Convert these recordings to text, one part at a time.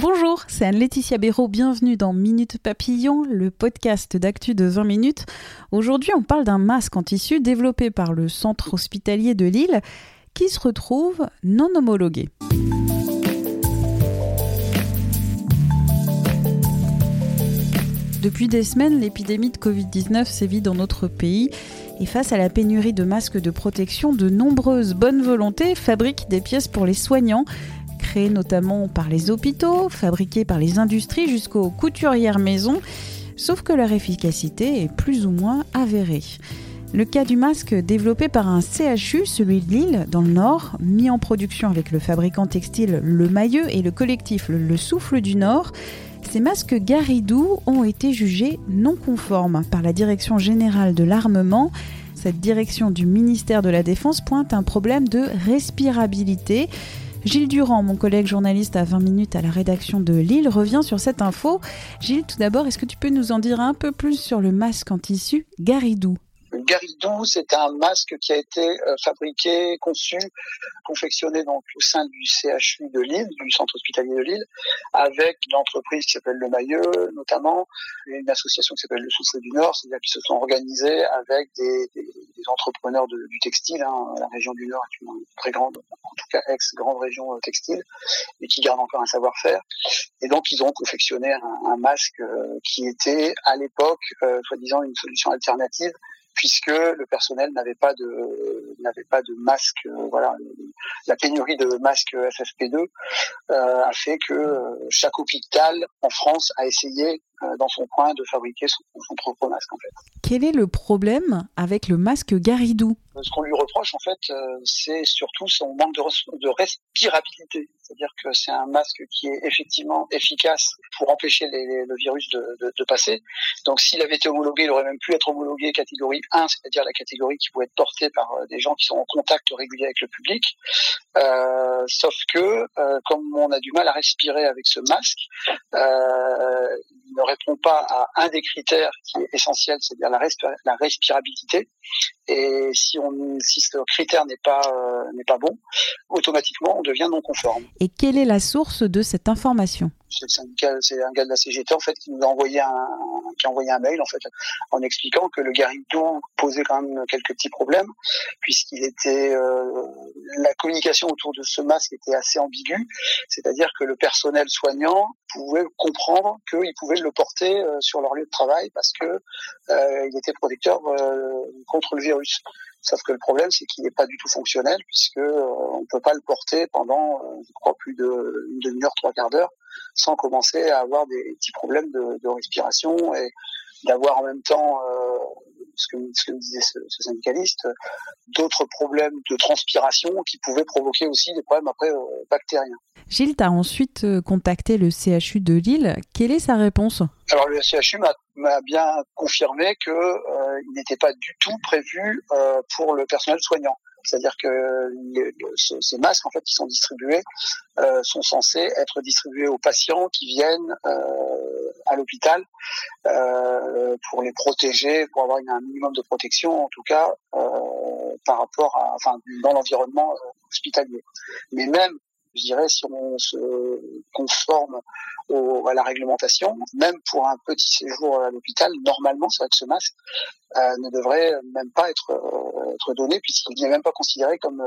Bonjour, c'est Anne-Laetitia Béraud. Bienvenue dans Minute Papillon, le podcast d'actu de 20 minutes. Aujourd'hui, on parle d'un masque en tissu développé par le centre hospitalier de Lille qui se retrouve non homologué. Depuis des semaines, l'épidémie de Covid-19 sévit dans notre pays et face à la pénurie de masques de protection, de nombreuses bonnes volontés fabriquent des pièces pour les soignants créés notamment par les hôpitaux, fabriqués par les industries jusqu'aux couturières maison, sauf que leur efficacité est plus ou moins avérée. Le cas du masque développé par un CHU, celui de Lille, dans le Nord, mis en production avec le fabricant textile Le Mailleux et le collectif Le Souffle du Nord, ces masques Garidou ont été jugés non conformes par la Direction générale de l'armement. Cette direction du ministère de la Défense pointe un problème de respirabilité. Gilles Durand, mon collègue journaliste à 20 minutes à la rédaction de Lille, revient sur cette info. Gilles, tout d'abord, est-ce que tu peux nous en dire un peu plus sur le masque en tissu Garidou? Garidou, c'est un masque qui a été euh, fabriqué, conçu, confectionné donc au sein du CHU de Lille, du centre hospitalier de Lille, avec une entreprise qui s'appelle Le Mailleux, notamment, et une association qui s'appelle Le Souffle du Nord, c'est-à-dire qu'ils se sont organisés avec des, des, des entrepreneurs de, du textile. Hein. La région du Nord est une très grande, en tout cas ex-grande région euh, textile, et qui garde encore un savoir-faire. Et donc, ils ont confectionné un, un masque euh, qui était, à l'époque, euh, soi-disant une solution alternative puisque le personnel n'avait pas de n'avait pas de masque. Euh, voilà, la pénurie de masques FFP2 euh, a fait que euh, chaque hôpital en France a essayé dans son coin de fabriquer son, son, propre masque en fait. Quel est le problème avec le masque Garidou? Ce qu'on lui reproche en fait, euh, c'est surtout son manque de, de respirabilité. C'est-à-dire que c'est un masque qui est effectivement efficace pour empêcher les, les, le virus de, de, de passer. Donc s'il avait été homologué, il aurait même pu être homologué catégorie 1, c'est-à-dire la catégorie qui pouvait être portée par euh, des gens qui sont en contact régulier avec le public. Euh, sauf que comme on a du mal à respirer avec ce masque, il ne répond pas à un des critères qui est essentiel, c'est-à-dire la, respir la, respirabilité. Et si, on, si ce critère n'est pas, euh, n'est pas bon, automatiquement on devient non conforme. Et quelle est la source de cette information? C'est un gars de la CGT en fait qui nous a envoyé un, qui a envoyé un mail en fait en expliquant que le Garidou posait quand même quelques petits problèmes puisqu'il était euh, la communication autour de ce masque était assez ambiguë, c'est-à-dire que le personnel soignant pouvait comprendre qu'il pouvait le euh, sur leur lieu de travail parce que euh, il était protecteur euh, contre le virus. Sauf que le problème, c'est qu'il n'est pas du tout fonctionnel puisque on ne peut pas le porter pendant, je crois, plus d'une demi-heure, trois quarts d'heure, sans commencer à avoir des petits problèmes de, de respiration et d'avoir en même temps, ce, que, ce, que, disait ce, ce syndicaliste, d'autres problèmes de transpiration qui pouvaient provoquer aussi des problèmes après euh, bactériens. Gilles, tu as ensuite contacté le CHU de Lille. Quelle est sa réponse? Alors le CHU m'a bien confirmé que euh, il n'était pas du tout prévu euh, pour le personnel soignant. C'est-à-dire que ces masques, en fait, qui sont distribués, euh, sont censés être distribués aux patients qui viennent euh, à l'hôpital euh, pour les protéger, pour avoir un minimum de protection, en tout cas, euh, par rapport à, enfin, dans l'environnement hospitalier. Mais même je dirais, si on se conforme au, à la réglementation, même pour un petit séjour à l'hôpital, normalement, c'est vrai que ce masque euh, ne devrait même pas être, euh, être donné puisqu'il n'est même pas considéré comme,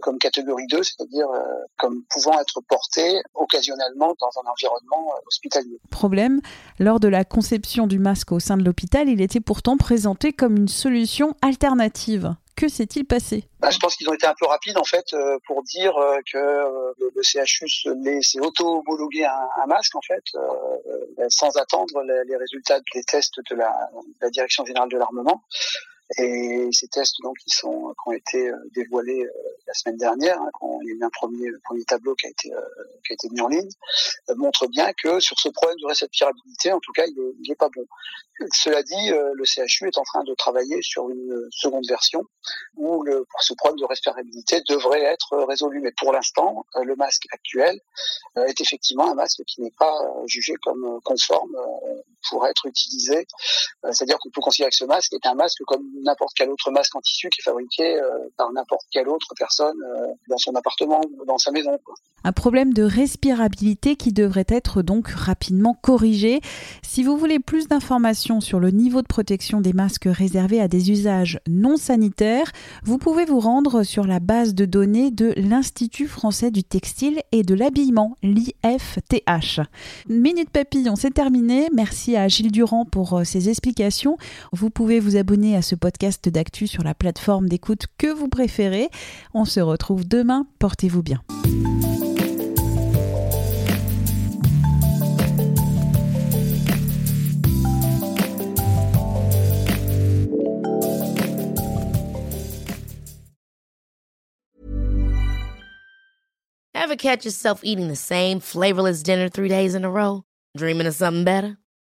comme catégorie 2, c'est-à-dire euh, comme pouvant être porté occasionnellement dans un environnement hospitalier. Problème, lors de la conception du masque au sein de l'hôpital, il était pourtant présenté comme une solution alternative. Que s'est-il passé? Bah, Je pense qu'ils ont été un peu rapides en fait euh, pour dire euh, que euh, le CHU s'est auto-homologué un, masque en fait sans attendre les, les, résultats des tests de la, de la Direction générale de l'armement. Et ces tests donc qui sont qui ont été dévoilés la semaine dernière, hein, il y a eu un premier, premier tableau qui a été, qui a été mis en ligne, montre bien que sur ce problème de réceptirabilité, en tout cas, il n'est est pas bon. Cela dit, le CHU est en train de travailler sur une seconde version où le, ce problème de respirabilité devrait être résolu. Mais pour l'instant, le masque actuel est effectivement un masque qui n'est pas jugé comme conforme pour être utilisé. C'est-à-dire qu'on peut considérer que ce masque est un masque comme n'importe quel autre masque en tissu qui est fabriqué par n'importe quelle autre personne dans son appartement ou dans sa maison. Un problème de respirabilité qui devrait être donc rapidement corrigé. Si vous voulez plus d'informations sur le niveau de protection des masques réservés à des usages non sanitaires, vous pouvez vous rendre sur la base de données de l'Institut français du textile et de l'habillement, l'IFTH. Minute Papillon, c'est terminé. Merci à Gilles Durand pour euh, ses explications. Vous pouvez vous abonner à ce podcast d'actu sur la plateforme d'écoute que vous préférez. On se retrouve demain. Portez-vous bien. Ever catch yourself eating the same flavorless dinner three days in a row? Dreaming of something better?